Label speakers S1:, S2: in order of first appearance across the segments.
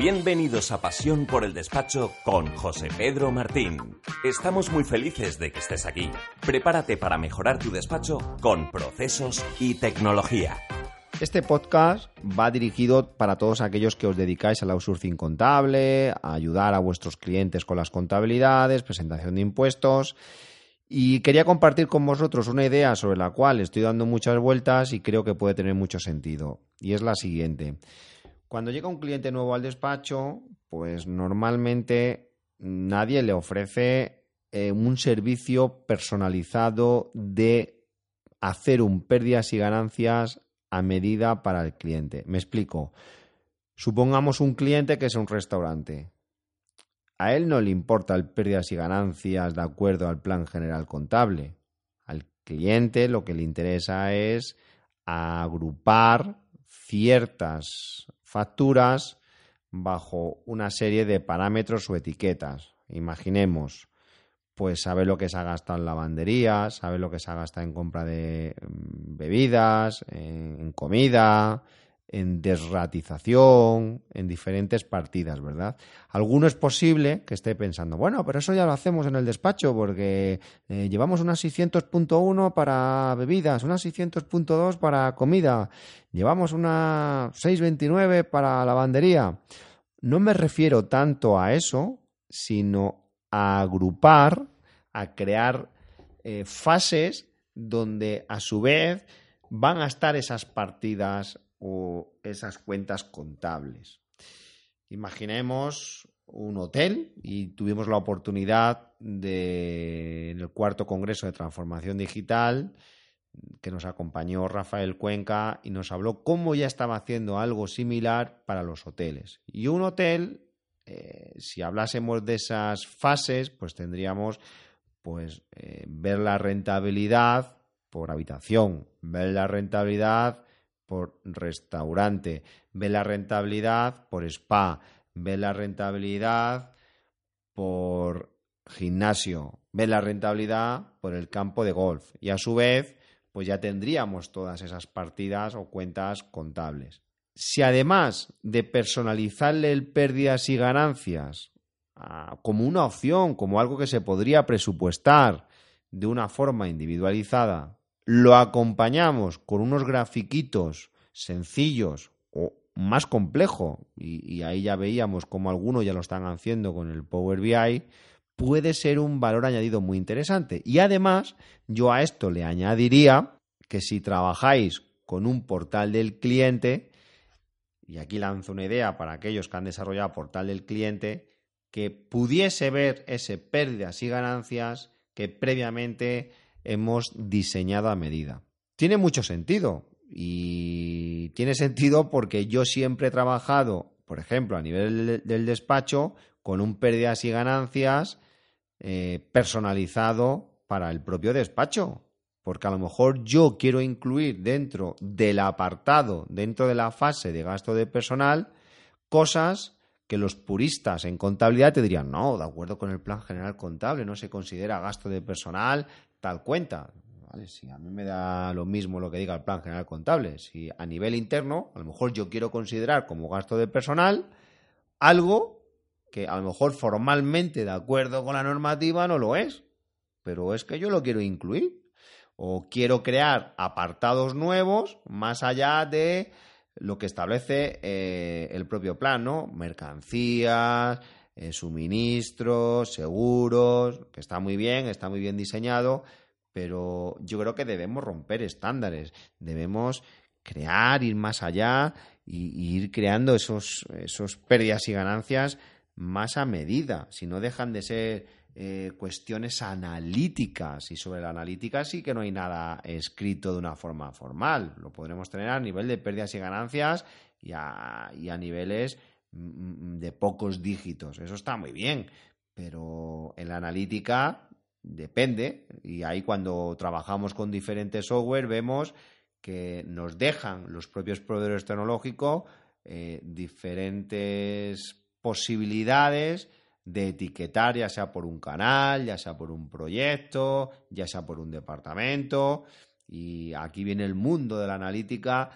S1: Bienvenidos a Pasión por el Despacho con José Pedro Martín. Estamos muy felices de que estés aquí. Prepárate para mejorar tu despacho con procesos y tecnología.
S2: Este podcast va dirigido para todos aquellos que os dedicáis al outsourcing contable, a ayudar a vuestros clientes con las contabilidades, presentación de impuestos. Y quería compartir con vosotros una idea sobre la cual estoy dando muchas vueltas y creo que puede tener mucho sentido. Y es la siguiente. Cuando llega un cliente nuevo al despacho, pues normalmente nadie le ofrece eh, un servicio personalizado de hacer un pérdidas y ganancias a medida para el cliente. Me explico. Supongamos un cliente que es un restaurante. A él no le importa el pérdidas y ganancias de acuerdo al plan general contable. Al cliente lo que le interesa es agrupar ciertas facturas bajo una serie de parámetros o etiquetas. Imaginemos, pues sabe lo que se ha gastado en lavandería, sabe lo que se ha gastado en compra de mm, bebidas, en comida, en desratización, en diferentes partidas, ¿verdad? Alguno es posible que esté pensando, bueno, pero eso ya lo hacemos en el despacho porque eh, llevamos unas 600.1 para bebidas, unas 600.2 para comida, llevamos una 629 para lavandería. No me refiero tanto a eso, sino a agrupar, a crear eh, fases donde a su vez van a estar esas partidas o esas cuentas contables. Imaginemos un hotel y tuvimos la oportunidad de, en el cuarto Congreso de Transformación Digital, que nos acompañó Rafael Cuenca y nos habló cómo ya estaba haciendo algo similar para los hoteles. Y un hotel, eh, si hablásemos de esas fases, pues tendríamos pues eh, ver la rentabilidad por habitación, ver la rentabilidad por restaurante, ve la rentabilidad por spa, ve la rentabilidad por gimnasio, ve la rentabilidad por el campo de golf. Y a su vez pues ya tendríamos todas esas partidas o cuentas contables. Si además de personalizarle el pérdidas y ganancias ah, como una opción, como algo que se podría presupuestar de una forma individualizada, lo acompañamos con unos grafiquitos sencillos o más complejo, y, ahí ya veíamos como algunos ya lo están haciendo con el Power BI, puede ser un valor añadido muy interesante. Y además, yo a esto le añadiría que si trabajáis con un portal del cliente, y aquí lanzo una idea para aquellos que han desarrollado portal del cliente, que pudiese ver ese pérdidas y ganancias que previamente hemos diseñado a medida. Tiene mucho sentido y tiene sentido porque yo siempre he trabajado, por ejemplo, a nivel del despacho, con un pérdidas y ganancias eh, personalizado para el propio despacho. Porque a lo mejor yo quiero incluir dentro del apartado, dentro de la fase de gasto de personal, cosas que los puristas en contabilidad te dirían, no, de acuerdo con el plan general contable, no se considera gasto de personal tal cuenta. ¿Vale? Si a mí me da lo mismo lo que diga el plan general contable, si a nivel interno, a lo mejor yo quiero considerar como gasto de personal algo que a lo mejor formalmente, de acuerdo con la normativa, no lo es, pero es que yo lo quiero incluir. O quiero crear apartados nuevos más allá de lo que establece eh, el propio plan, ¿no? Mercancías, eh, suministros, seguros, que está muy bien, está muy bien diseñado, pero yo creo que debemos romper estándares, debemos crear, ir más allá y, ir creando esos, esos pérdidas y ganancias más a medida, si no dejan de ser eh, cuestiones analíticas. Y sobre la analítica sí que no hay nada escrito de una forma formal, lo podremos tener a nivel de pérdidas y ganancias y a, niveles mm, de pocos dígitos. Eso está muy bien, pero en la analítica depende. Y ahí cuando trabajamos con diferentes software vemos que nos dejan los propios proveedores tecnológicos eh, diferentes posibilidades de etiquetar, ya sea por un canal, ya sea por un proyecto, ya sea por un departamento. Y aquí viene el mundo de la analítica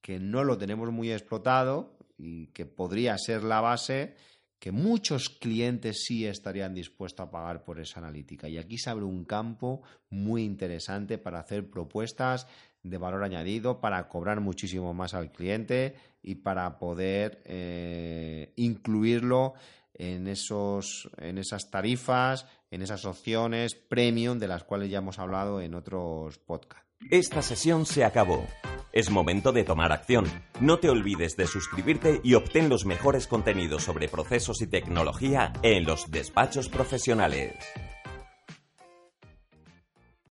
S2: que no lo tenemos muy explotado y que podría ser la base que muchos clientes sí estarían dispuestos a pagar por esa analítica. Y aquí se abre un campo muy interesante para hacer propuestas de valor añadido, para cobrar muchísimo más al cliente y para poder eh, incluirlo en, esos, en esas tarifas, en esas opciones premium de las cuales ya hemos hablado en otros podcasts.
S1: Esta sesión se acabó. Es momento de tomar acción. No te olvides de suscribirte y obtén los mejores contenidos sobre procesos y tecnología en los despachos profesionales.